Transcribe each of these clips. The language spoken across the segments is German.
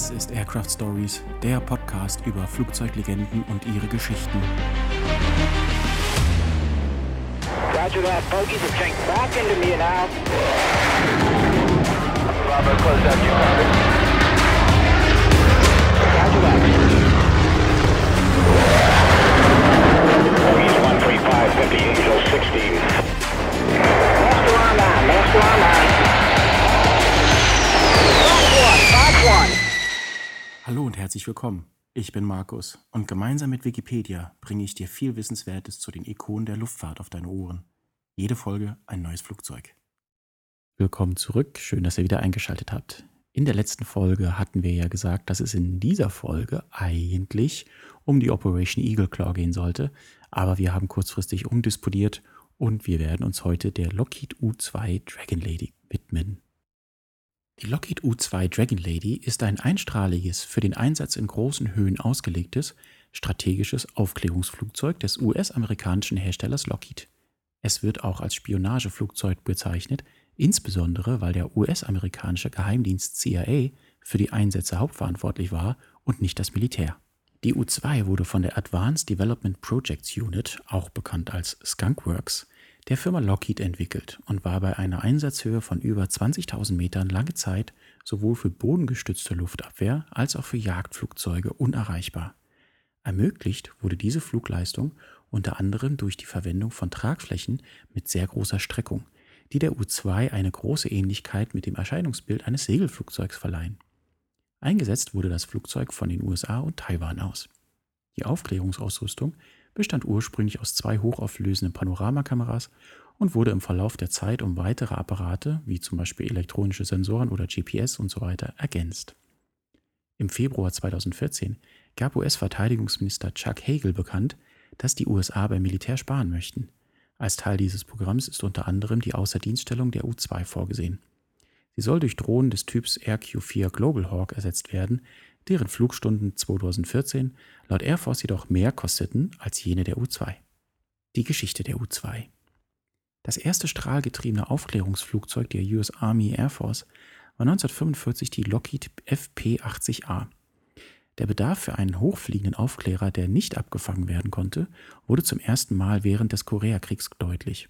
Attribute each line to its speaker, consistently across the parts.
Speaker 1: Das ist Aircraft Stories, der Podcast über Flugzeuglegenden und ihre Geschichten.
Speaker 2: Roger that, bogies are tank back into me now.
Speaker 3: Bravo, close out your copy.
Speaker 2: Roger that. Bogies 135, 50, Angel 16. Master online, master online. Box
Speaker 1: Hallo und herzlich willkommen. Ich bin Markus und gemeinsam mit Wikipedia bringe ich dir viel Wissenswertes zu den Ikonen der Luftfahrt auf deine Ohren. Jede Folge ein neues Flugzeug. Willkommen zurück, schön, dass ihr wieder eingeschaltet habt. In der letzten Folge hatten wir ja gesagt, dass es in dieser Folge eigentlich um die Operation Eagle Claw gehen sollte, aber wir haben kurzfristig umdisponiert und wir werden uns heute der Lockheed U-2 Dragon Lady widmen. Die Lockheed U-2 Dragon Lady ist ein einstrahliges, für den Einsatz in großen Höhen ausgelegtes, strategisches Aufklärungsflugzeug des US-amerikanischen Herstellers Lockheed. Es wird auch als Spionageflugzeug bezeichnet, insbesondere weil der US-amerikanische Geheimdienst CIA für die Einsätze hauptverantwortlich war und nicht das Militär. Die U-2 wurde von der Advanced Development Projects Unit, auch bekannt als Skunkworks, der Firma Lockheed entwickelt und war bei einer Einsatzhöhe von über 20.000 Metern lange Zeit sowohl für bodengestützte Luftabwehr als auch für Jagdflugzeuge unerreichbar. Ermöglicht wurde diese Flugleistung unter anderem durch die Verwendung von Tragflächen mit sehr großer Streckung, die der U-2 eine große Ähnlichkeit mit dem Erscheinungsbild eines Segelflugzeugs verleihen. Eingesetzt wurde das Flugzeug von den USA und Taiwan aus. Die Aufklärungsausrüstung bestand ursprünglich aus zwei hochauflösenden Panoramakameras und wurde im Verlauf der Zeit um weitere Apparate, wie zum Beispiel elektronische Sensoren oder GPS usw., so ergänzt. Im Februar 2014 gab US-Verteidigungsminister Chuck Hagel bekannt, dass die USA beim Militär sparen möchten. Als Teil dieses Programms ist unter anderem die Außerdienststellung der U-2 vorgesehen. Sie soll durch Drohnen des Typs RQ-4 Global Hawk ersetzt werden, deren Flugstunden 2014 laut Air Force jedoch mehr kosteten als jene der U-2. Die Geschichte der U-2 Das erste strahlgetriebene Aufklärungsflugzeug der US Army Air Force war 1945 die Lockheed FP-80A. Der Bedarf für einen hochfliegenden Aufklärer, der nicht abgefangen werden konnte, wurde zum ersten Mal während des Koreakriegs deutlich.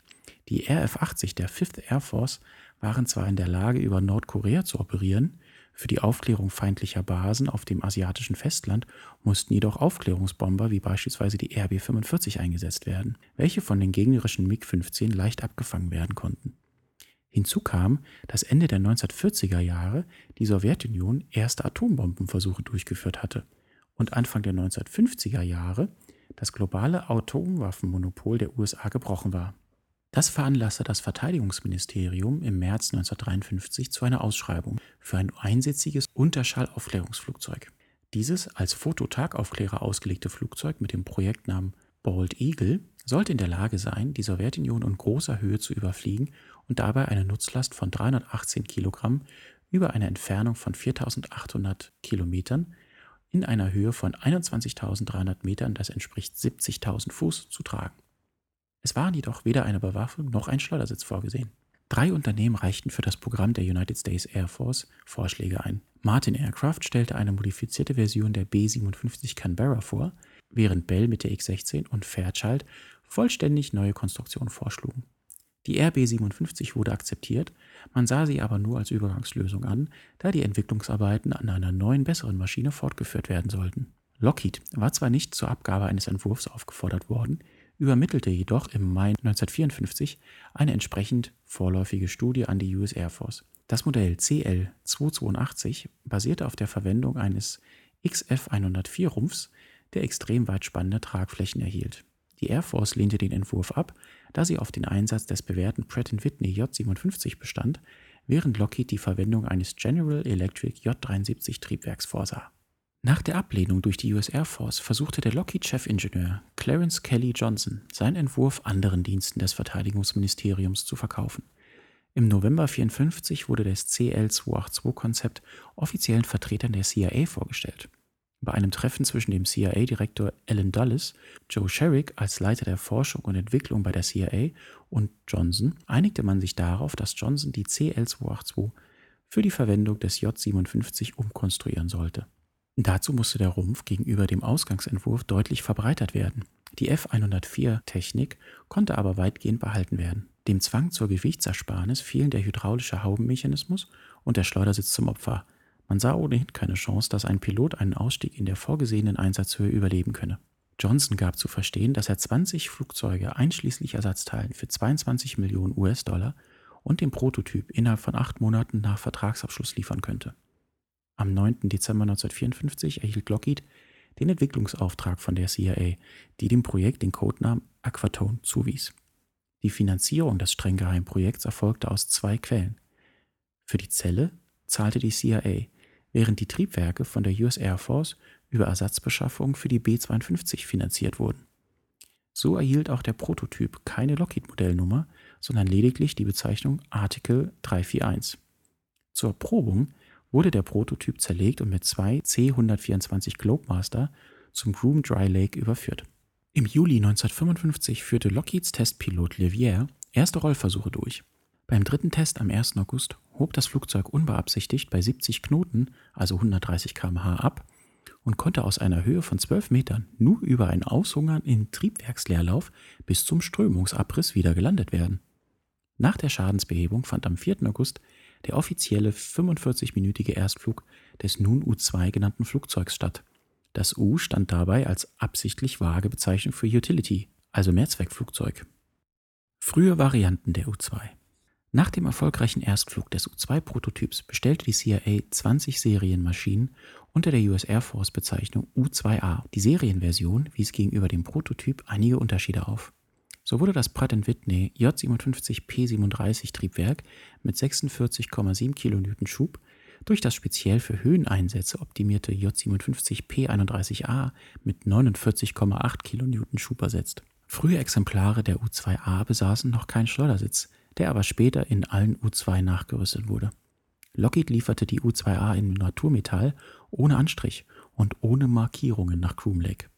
Speaker 1: Die RF-80 der 5th Air Force waren zwar in der Lage, über Nordkorea zu operieren, für die Aufklärung feindlicher Basen auf dem asiatischen Festland mussten jedoch Aufklärungsbomber wie beispielsweise die RB-45 eingesetzt werden, welche von den gegnerischen MiG-15 leicht abgefangen werden konnten. Hinzu kam, dass Ende der 1940er Jahre die Sowjetunion erste Atombombenversuche durchgeführt hatte und Anfang der 1950er Jahre das globale Atomwaffenmonopol der USA gebrochen war. Das veranlasste das Verteidigungsministerium im März 1953 zu einer Ausschreibung für ein einsitziges Unterschallaufklärungsflugzeug. Dieses als Fototagaufklärer ausgelegte Flugzeug mit dem Projektnamen Bald Eagle sollte in der Lage sein, die Sowjetunion in großer Höhe zu überfliegen und dabei eine Nutzlast von 318 Kilogramm über eine Entfernung von 4800 Kilometern in einer Höhe von 21.300 Metern, das entspricht 70.000 Fuß, zu tragen. Es waren jedoch weder eine Bewaffnung noch ein Schleudersitz vorgesehen. Drei Unternehmen reichten für das Programm der United States Air Force Vorschläge ein. Martin Aircraft stellte eine modifizierte Version der B-57 Canberra vor, während Bell mit der X-16 und Fairchild vollständig neue Konstruktionen vorschlugen. Die RB-57 wurde akzeptiert, man sah sie aber nur als Übergangslösung an, da die Entwicklungsarbeiten an einer neuen, besseren Maschine fortgeführt werden sollten. Lockheed war zwar nicht zur Abgabe eines Entwurfs aufgefordert worden, übermittelte jedoch im Mai 1954 eine entsprechend vorläufige Studie an die US Air Force. Das Modell CL-282 basierte auf der Verwendung eines XF-104-Rumpfs, der extrem weit spannende Tragflächen erhielt. Die Air Force lehnte den Entwurf ab, da sie auf den Einsatz des bewährten Pratt Whitney J57 bestand, während Lockheed die Verwendung eines General Electric J73 Triebwerks vorsah. Nach der Ablehnung durch die US Air Force versuchte der Lockheed-Chefingenieur Clarence Kelly Johnson seinen Entwurf anderen Diensten des Verteidigungsministeriums zu verkaufen. Im November 1954 wurde das CL-282-Konzept offiziellen Vertretern der CIA vorgestellt. Bei einem Treffen zwischen dem CIA-Direktor Alan Dulles, Joe Sherrick als Leiter der Forschung und Entwicklung bei der CIA und Johnson einigte man sich darauf, dass Johnson die CL-282 für die Verwendung des J57 umkonstruieren sollte. Dazu musste der Rumpf gegenüber dem Ausgangsentwurf deutlich verbreitert werden. Die F104-Technik konnte aber weitgehend behalten werden. Dem Zwang zur Gewichtsersparnis fielen der hydraulische Haubenmechanismus und der Schleudersitz zum Opfer. Man sah ohnehin keine Chance, dass ein Pilot einen Ausstieg in der vorgesehenen Einsatzhöhe überleben könne. Johnson gab zu verstehen, dass er 20 Flugzeuge einschließlich Ersatzteilen für 22 Millionen US-Dollar und den Prototyp innerhalb von acht Monaten nach Vertragsabschluss liefern könnte. Am 9. Dezember 1954 erhielt Lockheed den Entwicklungsauftrag von der CIA, die dem Projekt den Codenamen Aquatone zuwies. Die Finanzierung des streng geheimen Projekts erfolgte aus zwei Quellen. Für die Zelle zahlte die CIA, während die Triebwerke von der US Air Force über Ersatzbeschaffung für die B-52 finanziert wurden. So erhielt auch der Prototyp keine Lockheed-Modellnummer, sondern lediglich die Bezeichnung Article 341. Zur Erprobung wurde der Prototyp zerlegt und mit zwei C-124 Globemaster zum Groom Dry Lake überführt. Im Juli 1955 führte Lockheeds Testpilot Livier erste Rollversuche durch. Beim dritten Test am 1. August hob das Flugzeug unbeabsichtigt bei 70 Knoten, also 130 km/h, ab und konnte aus einer Höhe von 12 Metern nur über ein Aushungern in Triebwerksleerlauf bis zum Strömungsabriss wieder gelandet werden. Nach der Schadensbehebung fand am 4. August der offizielle 45-minütige Erstflug des nun U-2 genannten Flugzeugs statt. Das U stand dabei als absichtlich vage Bezeichnung für Utility, also Mehrzweckflugzeug. Frühe Varianten der U-2 Nach dem erfolgreichen Erstflug des U-2-Prototyps bestellte die CIA 20 Serienmaschinen unter der US Air Force Bezeichnung U-2A. Die Serienversion wies gegenüber dem Prototyp einige Unterschiede auf. So wurde das Pratt Whitney J57P37 Triebwerk mit 46,7 kN Schub durch das speziell für Höheneinsätze optimierte J57P31A mit 49,8 kN Schub ersetzt. Frühe Exemplare der U2A besaßen noch keinen Schleudersitz, der aber später in allen U2 nachgerüstet wurde. Lockheed lieferte die U2A in Naturmetall ohne Anstrich und ohne Markierungen nach Groom Lake.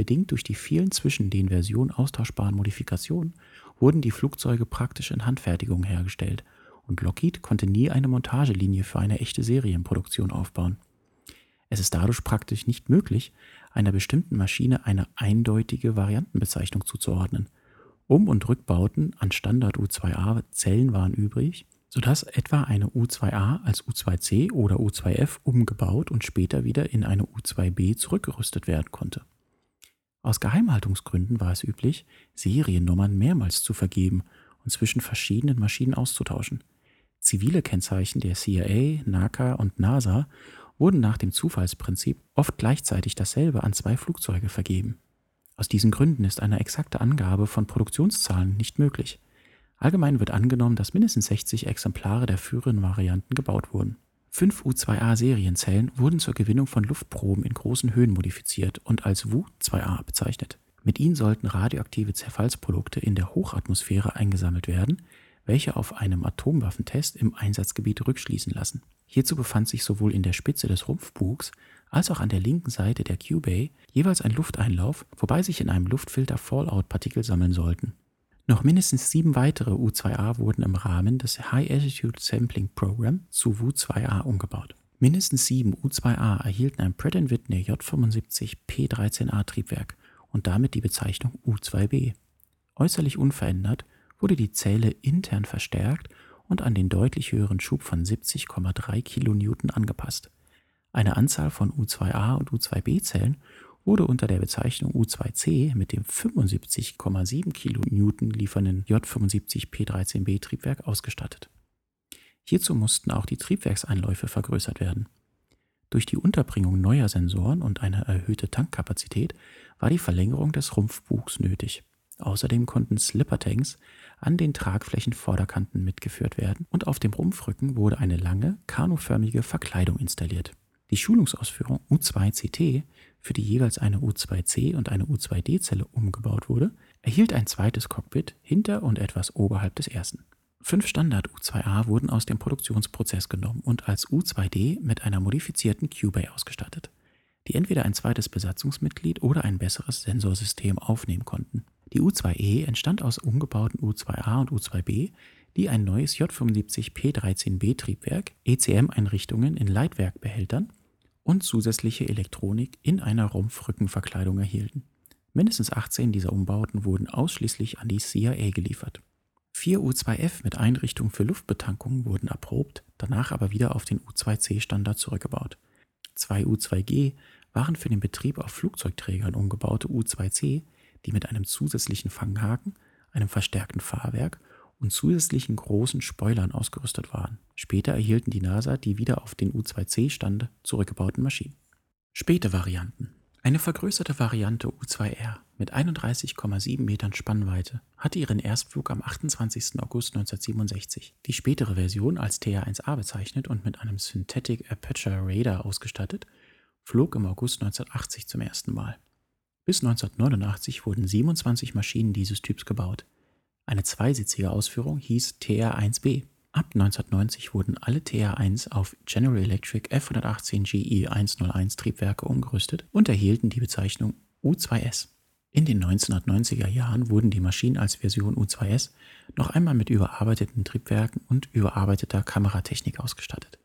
Speaker 1: Bedingt durch die vielen zwischen den Versionen austauschbaren Modifikationen wurden die Flugzeuge praktisch in Handfertigung hergestellt und Lockheed konnte nie eine Montagelinie für eine echte Serienproduktion aufbauen. Es ist dadurch praktisch nicht möglich, einer bestimmten Maschine eine eindeutige Variantenbezeichnung zuzuordnen. Um- und Rückbauten an Standard U2A-Zellen waren übrig, sodass etwa eine U2A als U2C oder U2F umgebaut und später wieder in eine U2B zurückgerüstet werden konnte. Aus Geheimhaltungsgründen war es üblich, Seriennummern mehrmals zu vergeben und zwischen verschiedenen Maschinen auszutauschen. Zivile Kennzeichen der CIA, NACA und NASA wurden nach dem Zufallsprinzip oft gleichzeitig dasselbe an zwei Flugzeuge vergeben. Aus diesen Gründen ist eine exakte Angabe von Produktionszahlen nicht möglich. Allgemein wird angenommen, dass mindestens 60 Exemplare der früheren Varianten gebaut wurden. Fünf U2A-Serienzellen wurden zur Gewinnung von Luftproben in großen Höhen modifiziert und als WU-2A bezeichnet. Mit ihnen sollten radioaktive Zerfallsprodukte in der Hochatmosphäre eingesammelt werden, welche auf einem Atomwaffentest im Einsatzgebiet rückschließen lassen. Hierzu befand sich sowohl in der Spitze des Rumpfbugs als auch an der linken Seite der Q-Bay jeweils ein Lufteinlauf, wobei sich in einem Luftfilter Fallout-Partikel sammeln sollten. Noch mindestens sieben weitere U2A wurden im Rahmen des High Altitude Sampling Program zu WU2A umgebaut. Mindestens sieben U2A erhielten ein Pratt Whitney J75 P13A Triebwerk und damit die Bezeichnung U2B. Äußerlich unverändert wurde die Zelle intern verstärkt und an den deutlich höheren Schub von 70,3 kN angepasst. Eine Anzahl von U2A und U2B-Zellen wurde unter der Bezeichnung U2C mit dem 75,7 kN liefernden J75P13B Triebwerk ausgestattet. Hierzu mussten auch die Triebwerkseinläufe vergrößert werden. Durch die Unterbringung neuer Sensoren und eine erhöhte Tankkapazität war die Verlängerung des Rumpfbugs nötig. Außerdem konnten Slippertanks an den Tragflächenvorderkanten mitgeführt werden und auf dem Rumpfrücken wurde eine lange, kanuförmige Verkleidung installiert. Die Schulungsausführung U2CT für die jeweils eine U2C und eine U2D-Zelle umgebaut wurde, erhielt ein zweites Cockpit hinter und etwas oberhalb des ersten. Fünf Standard-U2A wurden aus dem Produktionsprozess genommen und als U2D mit einer modifizierten Q-Bay ausgestattet, die entweder ein zweites Besatzungsmitglied oder ein besseres Sensorsystem aufnehmen konnten. Die U2E entstand aus umgebauten U2A und U2B, die ein neues J75P13B Triebwerk, ECM-Einrichtungen in Leitwerkbehältern und zusätzliche Elektronik in einer Rumpfrückenverkleidung erhielten. Mindestens 18 dieser Umbauten wurden ausschließlich an die CIA geliefert. Vier U-2F mit Einrichtung für Luftbetankung wurden erprobt, danach aber wieder auf den U-2C-Standard zurückgebaut. Zwei U-2G waren für den Betrieb auf Flugzeugträgern umgebaute U-2C, die mit einem zusätzlichen Fanghaken, einem verstärkten Fahrwerk und zusätzlichen großen Spoilern ausgerüstet waren. Später erhielten die NASA die wieder auf den U-2C-Stand zurückgebauten Maschinen. Späte Varianten eine vergrößerte Variante U2R mit 31,7 Metern Spannweite hatte ihren Erstflug am 28. August 1967. Die spätere Version, als TR-1A bezeichnet und mit einem Synthetic Aperture Radar ausgestattet, flog im August 1980 zum ersten Mal. Bis 1989 wurden 27 Maschinen dieses Typs gebaut. Eine zweisitzige Ausführung hieß TR-1B. Ab 1990 wurden alle TR1 auf General Electric F118 GE 101 Triebwerke umgerüstet und erhielten die Bezeichnung U2S. In den 1990er Jahren wurden die Maschinen als Version U2S noch einmal mit überarbeiteten Triebwerken und überarbeiteter Kameratechnik ausgestattet.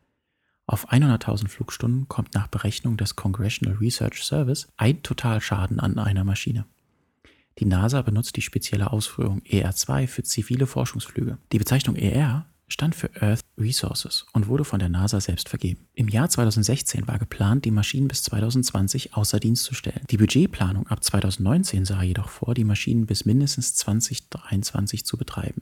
Speaker 1: Auf 100.000 Flugstunden kommt nach Berechnung des Congressional Research Service ein Totalschaden an einer Maschine. Die NASA benutzt die spezielle Ausführung ER2 für zivile Forschungsflüge. Die Bezeichnung ER stand für Earth Resources und wurde von der NASA selbst vergeben. Im Jahr 2016 war geplant, die Maschinen bis 2020 außer Dienst zu stellen. Die Budgetplanung ab 2019 sah jedoch vor, die Maschinen bis mindestens 2023 zu betreiben.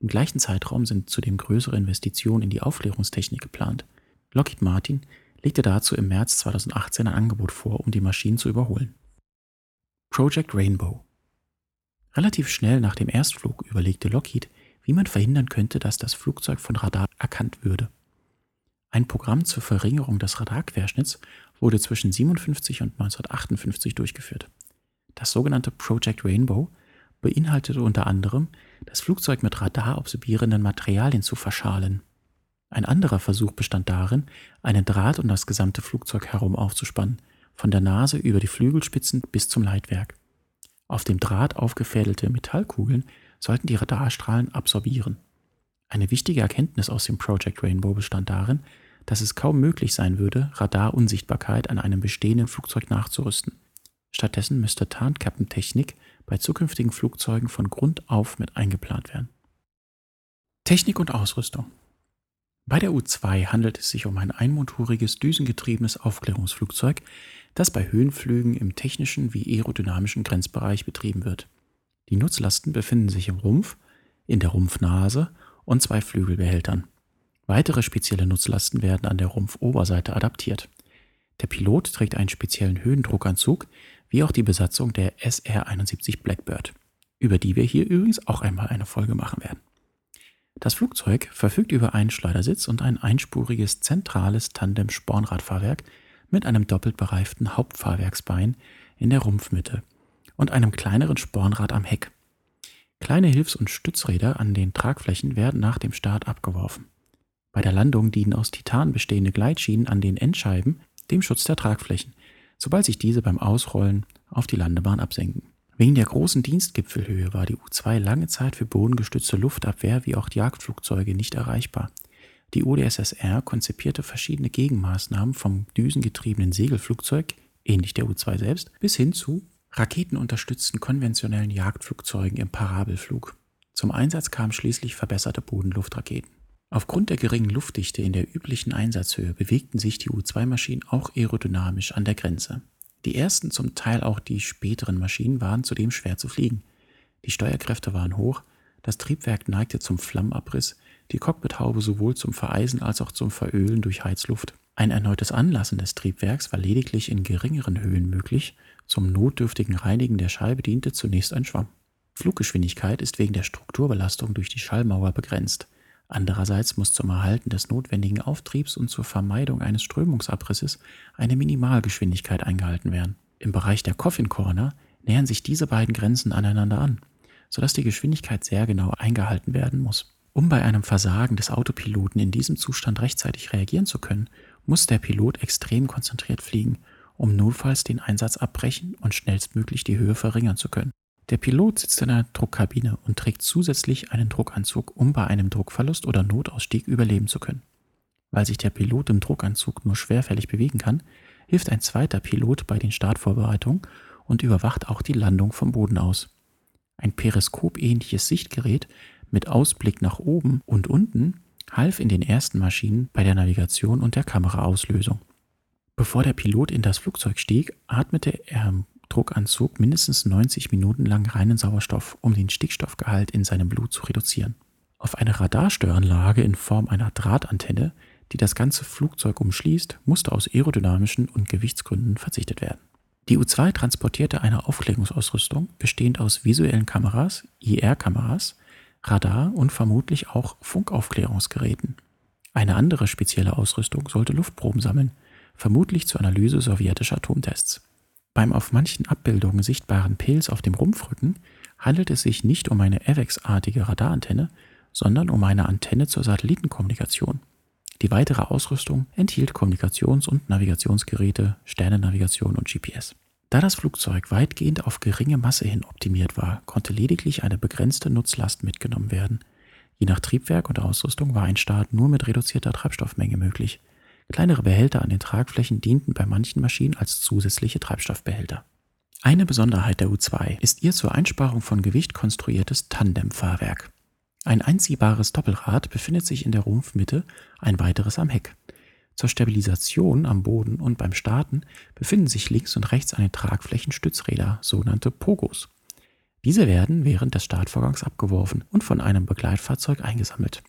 Speaker 1: Im gleichen Zeitraum sind zudem größere Investitionen in die Aufklärungstechnik geplant. Lockheed Martin legte dazu im März 2018 ein Angebot vor, um die Maschinen zu überholen. Project Rainbow Relativ schnell nach dem Erstflug überlegte Lockheed, wie man verhindern könnte, dass das Flugzeug von Radar erkannt würde. Ein Programm zur Verringerung des Radarquerschnitts wurde zwischen 1957 und 1958 durchgeführt. Das sogenannte Project Rainbow beinhaltete unter anderem, das Flugzeug mit radarabsorbierenden Materialien zu verschalen. Ein anderer Versuch bestand darin, einen Draht um das gesamte Flugzeug herum aufzuspannen, von der Nase über die Flügelspitzen bis zum Leitwerk. Auf dem Draht aufgefädelte Metallkugeln sollten die Radarstrahlen absorbieren. Eine wichtige Erkenntnis aus dem Project Rainbow bestand darin, dass es kaum möglich sein würde, Radarunsichtbarkeit an einem bestehenden Flugzeug nachzurüsten. Stattdessen müsste Tarnkappentechnik bei zukünftigen Flugzeugen von Grund auf mit eingeplant werden. Technik und Ausrüstung Bei der U-2 handelt es sich um ein einmotoriges, düsengetriebenes Aufklärungsflugzeug, das bei Höhenflügen im technischen wie aerodynamischen Grenzbereich betrieben wird. Die Nutzlasten befinden sich im Rumpf, in der Rumpfnase und zwei Flügelbehältern. Weitere spezielle Nutzlasten werden an der Rumpfoberseite adaptiert. Der Pilot trägt einen speziellen Höhendruckanzug, wie auch die Besatzung der SR-71 Blackbird, über die wir hier übrigens auch einmal eine Folge machen werden. Das Flugzeug verfügt über einen Schleudersitz und ein einspuriges zentrales Tandem-Spornradfahrwerk mit einem doppelt bereiften Hauptfahrwerksbein in der Rumpfmitte und einem kleineren Spornrad am Heck. Kleine Hilfs- und Stützräder an den Tragflächen werden nach dem Start abgeworfen. Bei der Landung dienen aus Titan bestehende Gleitschienen an den Endscheiben dem Schutz der Tragflächen, sobald sich diese beim Ausrollen auf die Landebahn absenken. Wegen der großen Dienstgipfelhöhe war die U-2 lange Zeit für bodengestützte Luftabwehr wie auch Jagdflugzeuge nicht erreichbar. Die UdSSR konzipierte verschiedene Gegenmaßnahmen vom düsengetriebenen Segelflugzeug, ähnlich der U-2 selbst, bis hin zu raketenunterstützten konventionellen Jagdflugzeugen im Parabelflug. Zum Einsatz kamen schließlich verbesserte Bodenluftraketen. Aufgrund der geringen Luftdichte in der üblichen Einsatzhöhe bewegten sich die U-2-Maschinen auch aerodynamisch an der Grenze. Die ersten, zum Teil auch die späteren Maschinen waren zudem schwer zu fliegen. Die Steuerkräfte waren hoch, das Triebwerk neigte zum Flammenabriss, die Cockpithaube sowohl zum Vereisen als auch zum Verölen durch Heizluft. Ein erneutes Anlassen des Triebwerks war lediglich in geringeren Höhen möglich zum notdürftigen Reinigen der Scheibe diente zunächst ein Schwamm. Fluggeschwindigkeit ist wegen der Strukturbelastung durch die Schallmauer begrenzt. Andererseits muss zum Erhalten des notwendigen Auftriebs und zur Vermeidung eines Strömungsabrisses eine Minimalgeschwindigkeit eingehalten werden. Im Bereich der Coffin Corner nähern sich diese beiden Grenzen aneinander an, sodass die Geschwindigkeit sehr genau eingehalten werden muss. Um bei einem Versagen des Autopiloten in diesem Zustand rechtzeitig reagieren zu können, muss der Pilot extrem konzentriert fliegen um notfalls den Einsatz abbrechen und schnellstmöglich die Höhe verringern zu können. Der Pilot sitzt in einer Druckkabine und trägt zusätzlich einen Druckanzug, um bei einem Druckverlust oder Notausstieg überleben zu können. Weil sich der Pilot im Druckanzug nur schwerfällig bewegen kann, hilft ein zweiter Pilot bei den Startvorbereitungen und überwacht auch die Landung vom Boden aus. Ein periskopähnliches Sichtgerät mit Ausblick nach oben und unten half in den ersten Maschinen bei der Navigation und der Kameraauslösung. Bevor der Pilot in das Flugzeug stieg, atmete er im Druckanzug mindestens 90 Minuten lang reinen Sauerstoff, um den Stickstoffgehalt in seinem Blut zu reduzieren. Auf eine Radarstöranlage in Form einer Drahtantenne, die das ganze Flugzeug umschließt, musste aus aerodynamischen und Gewichtsgründen verzichtet werden. Die U-2 transportierte eine Aufklärungsausrüstung bestehend aus visuellen Kameras, IR-Kameras, Radar und vermutlich auch Funkaufklärungsgeräten. Eine andere spezielle Ausrüstung sollte Luftproben sammeln, vermutlich zur Analyse sowjetischer Atomtests. Beim auf manchen Abbildungen sichtbaren Pilz auf dem Rumpfrücken handelt es sich nicht um eine AVEX-artige Radarantenne, sondern um eine Antenne zur Satellitenkommunikation. Die weitere Ausrüstung enthielt Kommunikations- und Navigationsgeräte, Sternennavigation und GPS. Da das Flugzeug weitgehend auf geringe Masse hin optimiert war, konnte lediglich eine begrenzte Nutzlast mitgenommen werden. Je nach Triebwerk und Ausrüstung war ein Start nur mit reduzierter Treibstoffmenge möglich. Kleinere Behälter an den Tragflächen dienten bei manchen Maschinen als zusätzliche Treibstoffbehälter. Eine Besonderheit der U2 ist ihr zur Einsparung von Gewicht konstruiertes Tandemfahrwerk. Ein einziehbares Doppelrad befindet sich in der Rumpfmitte, ein weiteres am Heck. Zur Stabilisation am Boden und beim Starten befinden sich links und rechts an den Tragflächen Stützräder, sogenannte Pogos. Diese werden während des Startvorgangs abgeworfen und von einem Begleitfahrzeug eingesammelt.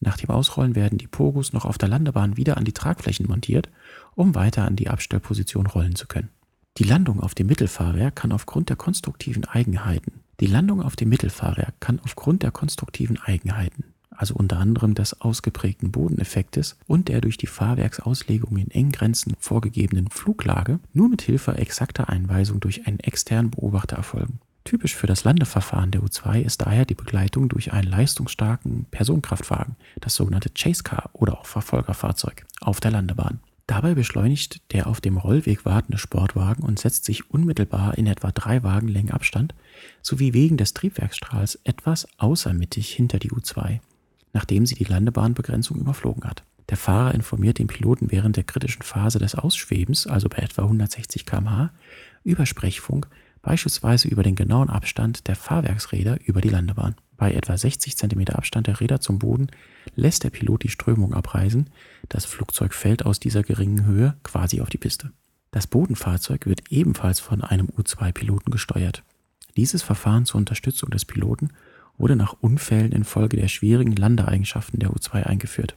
Speaker 1: Nach dem Ausrollen werden die Pogos noch auf der Landebahn wieder an die Tragflächen montiert, um weiter an die Abstellposition rollen zu können. Die Landung auf dem Mittelfahrwerk kann aufgrund der konstruktiven Eigenheiten die Landung auf dem Mittelfahrwerk kann aufgrund der konstruktiven Eigenheiten, also unter anderem des ausgeprägten Bodeneffektes und der durch die Fahrwerksauslegung in engen Grenzen vorgegebenen Fluglage, nur mit Hilfe exakter Einweisung durch einen externen Beobachter erfolgen. Typisch für das Landeverfahren der U2 ist daher die Begleitung durch einen leistungsstarken Personenkraftwagen, das sogenannte Chase Car oder auch Verfolgerfahrzeug, auf der Landebahn. Dabei beschleunigt der auf dem Rollweg wartende Sportwagen und setzt sich unmittelbar in etwa drei Wagenlängen Abstand sowie wegen des Triebwerksstrahls etwas außermittig hinter die U2, nachdem sie die Landebahnbegrenzung überflogen hat. Der Fahrer informiert den Piloten während der kritischen Phase des Ausschwebens, also bei etwa 160 km/h, über Sprechfunk, beispielsweise über den genauen Abstand der Fahrwerksräder über die Landebahn. Bei etwa 60 cm Abstand der Räder zum Boden lässt der Pilot die Strömung abreißen. Das Flugzeug fällt aus dieser geringen Höhe quasi auf die Piste. Das Bodenfahrzeug wird ebenfalls von einem U-2-Piloten gesteuert. Dieses Verfahren zur Unterstützung des Piloten wurde nach Unfällen infolge der schwierigen Landeeigenschaften der U-2 eingeführt.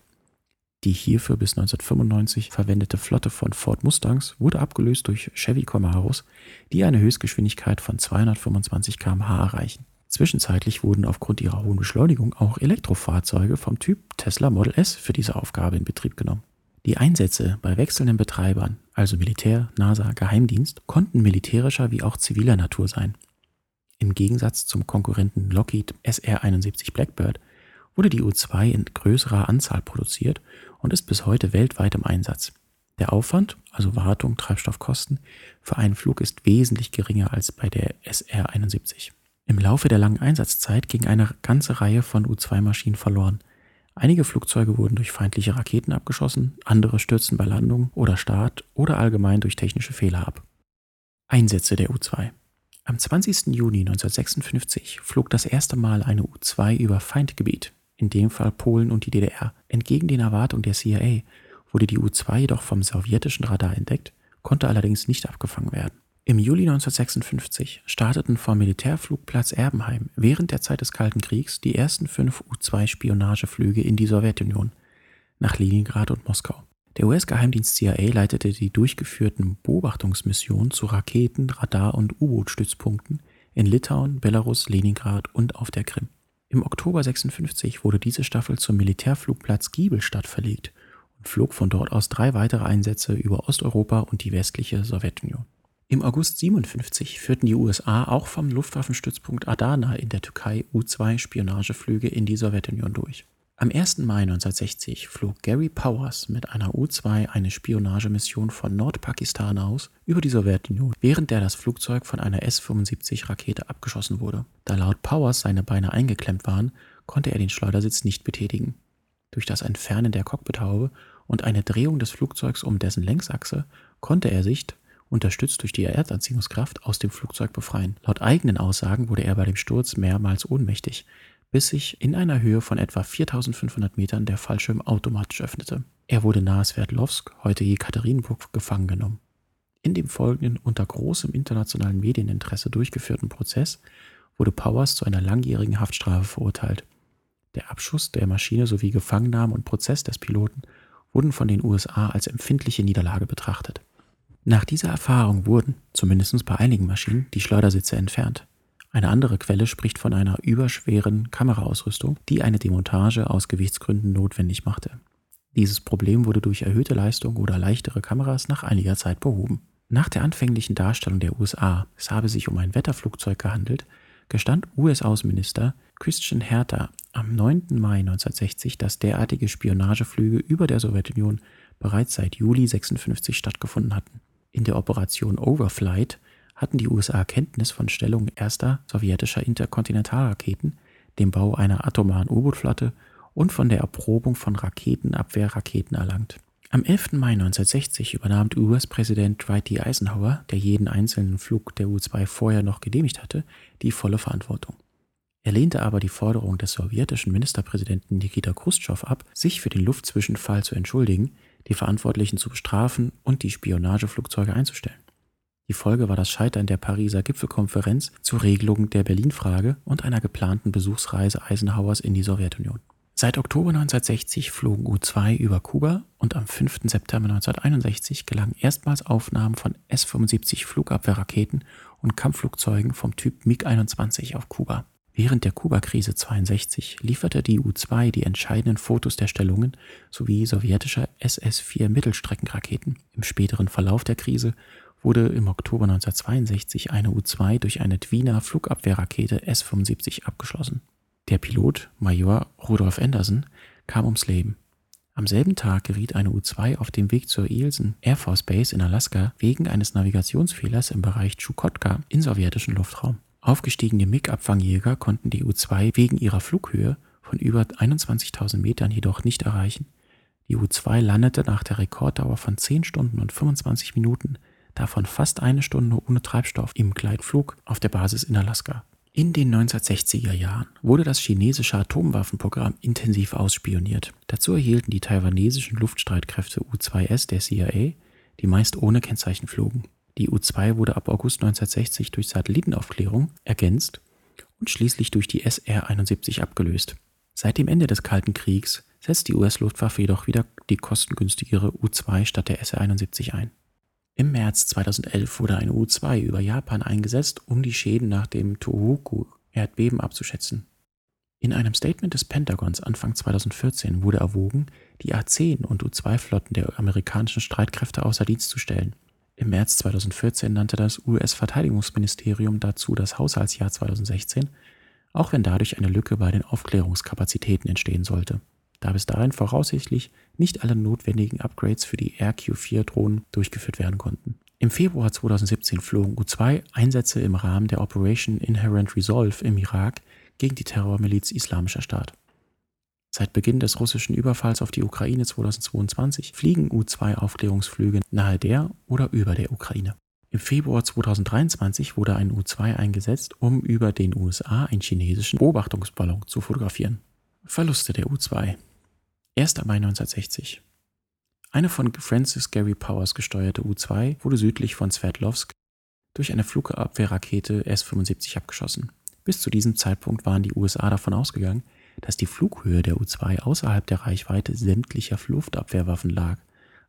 Speaker 1: Die hierfür bis 1995 verwendete Flotte von Ford Mustangs wurde abgelöst durch Chevy Camaros, die eine Höchstgeschwindigkeit von 225 km/h erreichen. Zwischenzeitlich wurden aufgrund ihrer hohen Beschleunigung auch Elektrofahrzeuge vom Typ Tesla Model S für diese Aufgabe in Betrieb genommen. Die Einsätze bei wechselnden Betreibern, also Militär, NASA, Geheimdienst, konnten militärischer wie auch ziviler Natur sein. Im Gegensatz zum Konkurrenten Lockheed SR-71 Blackbird wurde die U-2 in größerer Anzahl produziert und ist bis heute weltweit im Einsatz. Der Aufwand, also Wartung, Treibstoffkosten, für einen Flug ist wesentlich geringer als bei der SR-71. Im Laufe der langen Einsatzzeit ging eine ganze Reihe von U-2-Maschinen verloren. Einige Flugzeuge wurden durch feindliche Raketen abgeschossen, andere stürzten bei Landung oder Start oder allgemein durch technische Fehler ab. Einsätze der U-2 Am 20. Juni 1956 flog das erste Mal eine U-2 über Feindgebiet, in dem Fall Polen und die DDR. Entgegen den Erwartungen der CIA wurde die U-2 jedoch vom sowjetischen Radar entdeckt, konnte allerdings nicht abgefangen werden. Im Juli 1956 starteten vom Militärflugplatz Erbenheim während der Zeit des Kalten Kriegs die ersten fünf U-2-Spionageflüge in die Sowjetunion nach Leningrad und Moskau. Der US-Geheimdienst CIA leitete die durchgeführten Beobachtungsmissionen zu Raketen-, Radar- und U-Boot-Stützpunkten in Litauen, Belarus, Leningrad und auf der Krim. Im Oktober 1956 wurde diese Staffel zum Militärflugplatz Giebelstadt verlegt und flog von dort aus drei weitere Einsätze über Osteuropa und die westliche Sowjetunion. Im August 57 führten die USA auch vom Luftwaffenstützpunkt Adana in der Türkei U-2 Spionageflüge in die Sowjetunion durch. Am 1. Mai 1960 flog Gary Powers mit einer U-2 eine Spionagemission von Nordpakistan aus über die Sowjetunion, während der das Flugzeug von einer S-75-Rakete abgeschossen wurde. Da laut Powers seine Beine eingeklemmt waren, konnte er den Schleudersitz nicht betätigen. Durch das Entfernen der Cockpithaube und eine Drehung des Flugzeugs um dessen Längsachse konnte er sich, unterstützt durch die Erdanziehungskraft, aus dem Flugzeug befreien. Laut eigenen Aussagen wurde er bei dem Sturz mehrmals ohnmächtig, bis sich in einer Höhe von etwa 4500 Metern der Fallschirm automatisch öffnete. Er wurde nahe Sverdlovsk, heute Jekaterinburg, gefangen genommen. In dem folgenden unter großem internationalen Medieninteresse durchgeführten Prozess wurde Powers zu einer langjährigen Haftstrafe verurteilt. Der Abschuss der Maschine sowie Gefangennahme und Prozess des Piloten wurden von den USA als empfindliche Niederlage betrachtet. Nach dieser Erfahrung wurden, zumindest bei einigen Maschinen, die Schleudersitze entfernt. Eine andere Quelle spricht von einer überschweren Kameraausrüstung, die eine Demontage aus Gewichtsgründen notwendig machte. Dieses Problem wurde durch erhöhte Leistung oder leichtere Kameras nach einiger Zeit behoben. Nach der anfänglichen Darstellung der USA, es habe sich um ein Wetterflugzeug gehandelt, gestand US-Außenminister Christian Herter am 9. Mai 1960, dass derartige Spionageflüge über der Sowjetunion bereits seit Juli 56 stattgefunden hatten. In der Operation Overflight hatten die USA Kenntnis von Stellungen erster sowjetischer Interkontinentalraketen, dem Bau einer atomaren U-Boot-Flotte und von der Erprobung von Raketenabwehrraketen erlangt. Am 11. Mai 1960 übernahm US-Präsident Dwight D. Eisenhower, der jeden einzelnen Flug der U-2 vorher noch genehmigt hatte, die volle Verantwortung. Er lehnte aber die Forderung des sowjetischen Ministerpräsidenten Nikita Khrushchev ab, sich für den Luftzwischenfall zu entschuldigen, die Verantwortlichen zu bestrafen und die Spionageflugzeuge einzustellen. Die Folge war das Scheitern der Pariser Gipfelkonferenz zur Regelung der Berlin-Frage und einer geplanten Besuchsreise Eisenhowers in die Sowjetunion. Seit Oktober 1960 flogen U-2 über Kuba und am 5. September 1961 gelangen erstmals Aufnahmen von S-75 Flugabwehrraketen und Kampfflugzeugen vom Typ MiG-21 auf Kuba. Während der Kuba-Krise 62 lieferte die U-2 die entscheidenden Fotos der Stellungen sowie sowjetischer SS-4 Mittelstreckenraketen. Im späteren Verlauf der Krise wurde im Oktober 1962 eine U-2 durch eine Dwiener Flugabwehrrakete S-75 abgeschlossen. Der Pilot, Major Rudolf Anderson, kam ums Leben. Am selben Tag geriet eine U-2 auf dem Weg zur Ilsen Air Force Base in Alaska wegen eines Navigationsfehlers im Bereich Chukotka in sowjetischen Luftraum. Aufgestiegene MiG-Abfangjäger konnten die U-2 wegen ihrer Flughöhe von über 21.000 Metern jedoch nicht erreichen. Die U-2 landete nach der Rekorddauer von 10 Stunden und 25 Minuten, davon fast eine Stunde ohne Treibstoff im Gleitflug auf der Basis in Alaska. In den 1960er Jahren wurde das chinesische Atomwaffenprogramm intensiv ausspioniert. Dazu erhielten die taiwanesischen Luftstreitkräfte U-2S der CIA, die meist ohne Kennzeichen flogen. Die U-2 wurde ab August 1960 durch Satellitenaufklärung ergänzt und schließlich durch die SR-71 abgelöst. Seit dem Ende des Kalten Kriegs setzt die US-Luftwaffe jedoch wieder die kostengünstigere U-2 statt der SR-71 ein. Im März 2011 wurde eine U-2 über Japan eingesetzt, um die Schäden nach dem Tohoku-Erdbeben abzuschätzen. In einem Statement des Pentagons Anfang 2014 wurde erwogen, die A-10 und U-2-Flotten der amerikanischen Streitkräfte außer Dienst zu stellen. Im März 2014 nannte das US-Verteidigungsministerium dazu das Haushaltsjahr 2016, auch wenn dadurch eine Lücke bei den Aufklärungskapazitäten entstehen sollte, da bis dahin voraussichtlich nicht alle notwendigen Upgrades für die RQ-4-Drohnen durchgeführt werden konnten. Im Februar 2017 flogen U-2 Einsätze im Rahmen der Operation Inherent Resolve im Irak gegen die Terrormiliz Islamischer Staat. Seit Beginn des russischen Überfalls auf die Ukraine 2022 fliegen U-2-Aufklärungsflüge nahe der oder über der Ukraine. Im Februar 2023 wurde ein U-2 eingesetzt, um über den USA einen chinesischen Beobachtungsballon zu fotografieren. Verluste der U-2 1. Mai 1960 Eine von Francis Gary Powers gesteuerte U-2 wurde südlich von Sverdlovsk durch eine Flugabwehrrakete S-75 abgeschossen. Bis zu diesem Zeitpunkt waren die USA davon ausgegangen, dass die Flughöhe der U-2 außerhalb der Reichweite sämtlicher Luftabwehrwaffen lag.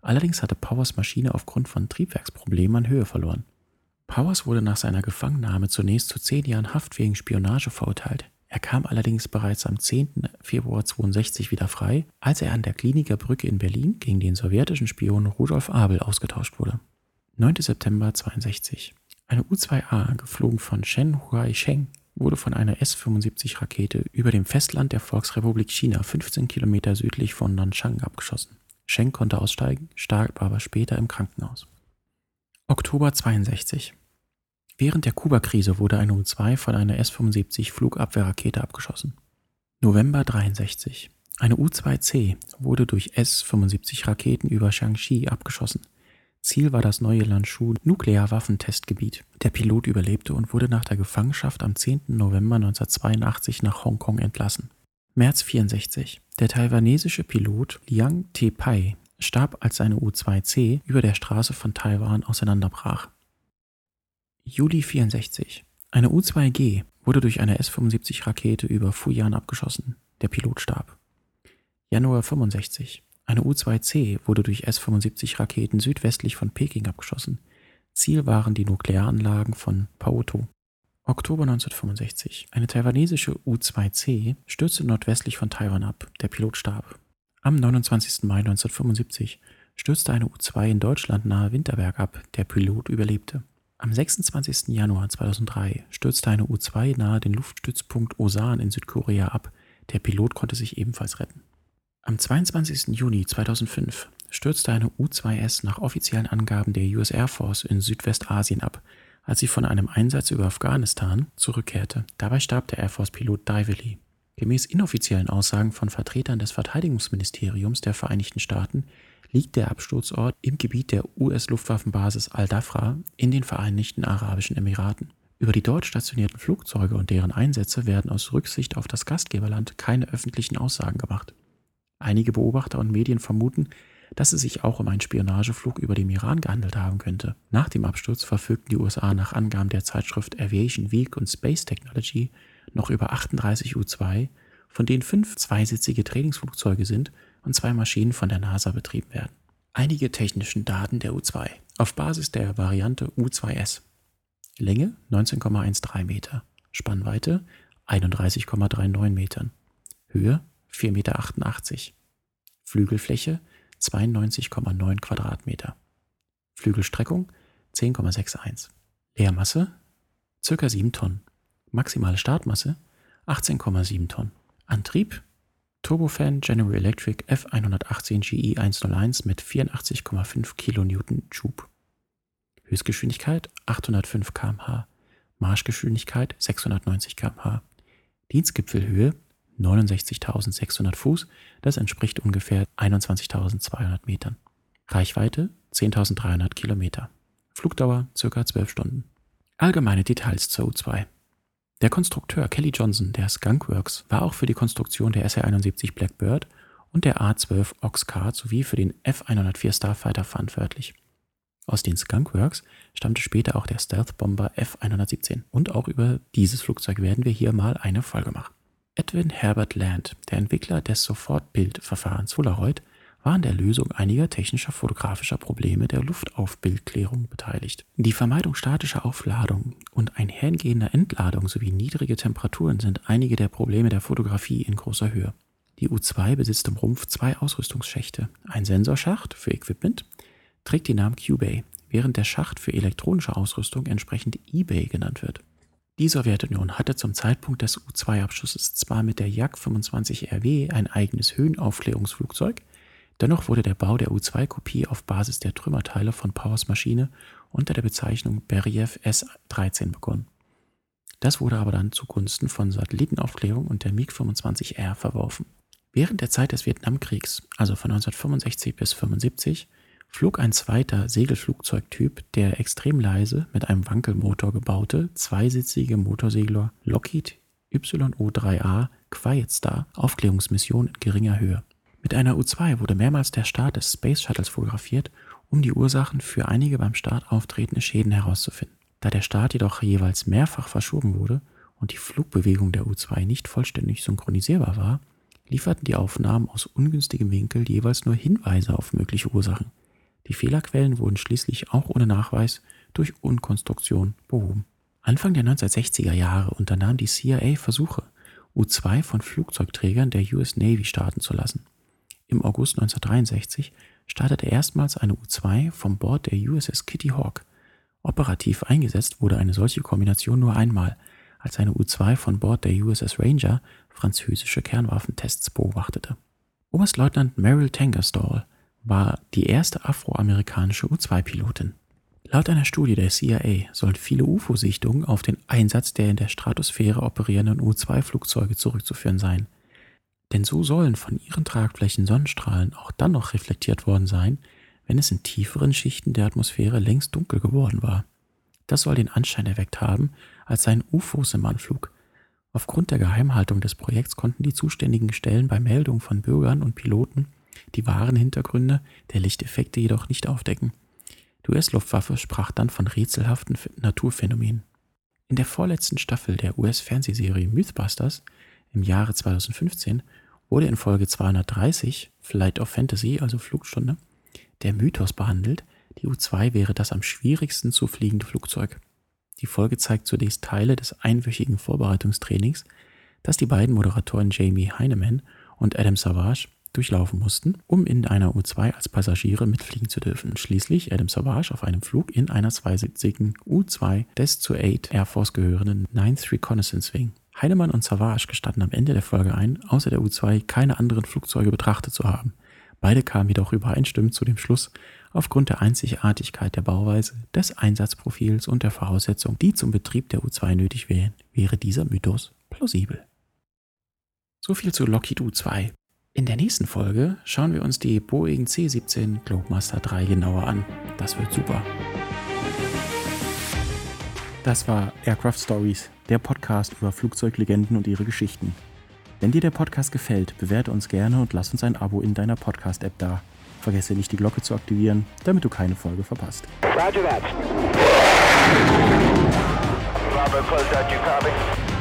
Speaker 1: Allerdings hatte Powers Maschine aufgrund von Triebwerksproblemen an Höhe verloren. Powers wurde nach seiner Gefangennahme zunächst zu zehn Jahren Haft wegen Spionage verurteilt. Er kam allerdings bereits am 10. Februar 62 wieder frei, als er an der Kliniker Brücke in Berlin gegen den sowjetischen Spion Rudolf Abel ausgetauscht wurde. 9. September 62. Eine U-2A, geflogen von Shen Huai Sheng, wurde von einer S-75-Rakete über dem Festland der Volksrepublik China 15 Kilometer südlich von Nanchang abgeschossen. Schenk konnte aussteigen, starb aber später im Krankenhaus. Oktober 62. Während der Kuba-Krise wurde eine U-2 von einer S-75 Flugabwehrrakete abgeschossen. November 63. Eine U-2C wurde durch S-75 Raketen über Shaanxi abgeschossen. Ziel war das neue Lanzhou Nuklearwaffentestgebiet. Der Pilot überlebte und wurde nach der Gefangenschaft am 10. November 1982 nach Hongkong entlassen. März 64. Der taiwanesische Pilot Liang Te-Pai starb, als seine U-2C über der Straße von Taiwan auseinanderbrach. Juli 64. Eine U-2G wurde durch eine S-75-Rakete über Fujian abgeschossen. Der Pilot starb. Januar 65. Eine U-2C wurde durch S-75-Raketen südwestlich von Peking abgeschossen. Ziel waren die Nuklearanlagen von Paoto. Oktober 1965. Eine taiwanesische U-2C stürzte nordwestlich von Taiwan ab. Der Pilot starb. Am 29. Mai 1975 stürzte eine U-2 in Deutschland nahe Winterberg ab. Der Pilot überlebte. Am 26. Januar 2003 stürzte eine U-2 nahe den Luftstützpunkt Osan in Südkorea ab. Der Pilot konnte sich ebenfalls retten. Am 22. Juni 2005 stürzte eine U-2S nach offiziellen Angaben der US Air Force in Südwestasien ab, als sie von einem Einsatz über Afghanistan zurückkehrte. Dabei starb der Air Force-Pilot Dively. Gemäß inoffiziellen Aussagen von Vertretern des Verteidigungsministeriums der Vereinigten Staaten liegt der Absturzort im Gebiet der US-Luftwaffenbasis Al-Dafra in den Vereinigten Arabischen Emiraten. Über die dort stationierten Flugzeuge und deren Einsätze werden aus Rücksicht auf das Gastgeberland keine öffentlichen Aussagen gemacht. Einige Beobachter und Medien vermuten, dass es sich auch um einen Spionageflug über dem Iran gehandelt haben könnte. Nach dem Absturz verfügten die USA nach Angaben der Zeitschrift Aviation Week und Space Technology noch über 38 U-2, von denen fünf zweisitzige Trainingsflugzeuge sind und zwei Maschinen von der NASA betrieben werden. Einige technischen Daten der U-2 auf Basis der Variante U-2S. Länge 19,13 Meter, Spannweite 31,39 Metern, Höhe 4,88 Meter, Flügelfläche 92,9 Quadratmeter, Flügelstreckung 10,61, Leermasse ca. 7 Tonnen, maximale Startmasse 18,7 Tonnen, Antrieb Turbofan General Electric F118 GE 101 mit 84,5 kN Schub. Höchstgeschwindigkeit 805 km/h, Marschgeschwindigkeit 690 km/h, Dienstgipfelhöhe 69.600 Fuß, das entspricht ungefähr 21.200 Metern. Reichweite 10.300 Kilometer. Flugdauer ca. 12 Stunden. Allgemeine Details zur U-2. Der Konstrukteur Kelly Johnson der Skunkworks war auch für die Konstruktion der SR-71 Blackbird und der A-12 Oxcart sowie für den F-104 Starfighter verantwortlich. Aus den Skunkworks stammte später auch der Stealth-Bomber F-117 und auch über dieses Flugzeug werden wir hier mal eine Folge machen. Edwin Herbert Land, der Entwickler des Sofortbildverfahrens Polaroid, war an der Lösung einiger technischer fotografischer Probleme der Luftaufbildklärung beteiligt. Die Vermeidung statischer Aufladung und einhergehender Entladung sowie niedrige Temperaturen sind einige der Probleme der Fotografie in großer Höhe. Die U2 besitzt im Rumpf zwei Ausrüstungsschächte. Ein Sensorschacht für Equipment trägt den Namen Q-Bay, während der Schacht für elektronische Ausrüstung entsprechend eBay genannt wird. Die Sowjetunion hatte zum Zeitpunkt des U-2-Abschusses zwar mit der Jak 25 RW ein eigenes Höhenaufklärungsflugzeug, Dennoch wurde der Bau der U-2-Kopie auf Basis der Trümmerteile von Powers Maschine unter der Bezeichnung Beriev S-13 begonnen. Das wurde aber dann zugunsten von Satellitenaufklärung und der MiG-25R verworfen. Während der Zeit des Vietnamkriegs, also von 1965 bis 1975, flog ein zweiter Segelflugzeugtyp, der extrem leise mit einem Wankelmotor gebaute, zweisitzige Motorsegler Lockheed YO-3A Quiet Star Aufklärungsmission in geringer Höhe. Mit einer U-2 wurde mehrmals der Start des Space Shuttles fotografiert, um die Ursachen für einige beim Start auftretende Schäden herauszufinden. Da der Start jedoch jeweils mehrfach verschoben wurde und die Flugbewegung der U-2 nicht vollständig synchronisierbar war, lieferten die Aufnahmen aus ungünstigem Winkel jeweils nur Hinweise auf mögliche Ursachen. Die Fehlerquellen wurden schließlich auch ohne Nachweis durch Unkonstruktion behoben. Anfang der 1960er Jahre unternahm die CIA Versuche, U-2 von Flugzeugträgern der US Navy starten zu lassen. Im August 1963 startete erstmals eine U-2 vom Bord der USS Kitty Hawk. Operativ eingesetzt wurde eine solche Kombination nur einmal, als eine U-2 von Bord der USS Ranger französische Kernwaffentests beobachtete. Oberstleutnant Meryl Tangerstall war die erste afroamerikanische U-2-Pilotin. Laut einer Studie der CIA sollen viele UFO-Sichtungen auf den Einsatz der in der Stratosphäre operierenden U-2-Flugzeuge zurückzuführen sein. Denn so sollen von ihren Tragflächen Sonnenstrahlen auch dann noch reflektiert worden sein, wenn es in tieferen Schichten der Atmosphäre längst dunkel geworden war. Das soll den Anschein erweckt haben, als seien UFOs im Anflug. Aufgrund der Geheimhaltung des Projekts konnten die zuständigen Stellen bei Meldungen von Bürgern und Piloten die wahren Hintergründe der Lichteffekte jedoch nicht aufdecken. Die US-Luftwaffe sprach dann von rätselhaften Naturphänomenen. In der vorletzten Staffel der US-Fernsehserie Mythbusters im Jahre 2015 wurde in Folge 230, Flight of Fantasy, also Flugstunde, der Mythos behandelt, die U-2 wäre das am schwierigsten zu fliegende Flugzeug. Die Folge zeigt zunächst Teile des einwöchigen Vorbereitungstrainings, das die beiden Moderatoren Jamie Heinemann und Adam Savage durchlaufen mussten, um in einer U-2 als Passagiere mitfliegen zu dürfen. Schließlich Adam Savage auf einem Flug in einer zweisitzigen U-2 des zu 8 Air Force gehörenden 9th Reconnaissance Wing. Heinemann und Savage gestanden am Ende der Folge ein, außer der U-2 keine anderen Flugzeuge betrachtet zu haben. Beide kamen jedoch übereinstimmend zu dem Schluss, aufgrund der Einzigartigkeit der Bauweise, des Einsatzprofils und der Voraussetzungen, die zum Betrieb der U-2 nötig wären, wäre dieser Mythos plausibel. So viel zu Lockheed U-2. In der nächsten Folge schauen wir uns die Boeing C-17 Globemaster 3 genauer an. Das wird super. Das war Aircraft Stories, der Podcast über Flugzeuglegenden und ihre Geschichten. Wenn dir der Podcast gefällt, bewerte uns gerne und lass uns ein Abo in deiner Podcast-App da. Vergesse nicht, die Glocke zu aktivieren, damit du keine Folge verpasst.
Speaker 2: Roger that.
Speaker 3: Bravo, close out, you copy?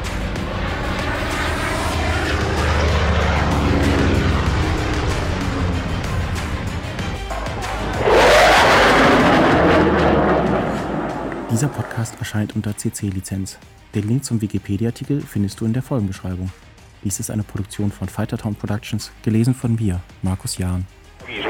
Speaker 1: Dieser Podcast erscheint unter CC-Lizenz. Den Link zum Wikipedia-Artikel findest du in der Folgenbeschreibung. Dies ist eine Produktion von Fightertown Productions, gelesen von mir, Markus Jahn.
Speaker 2: He's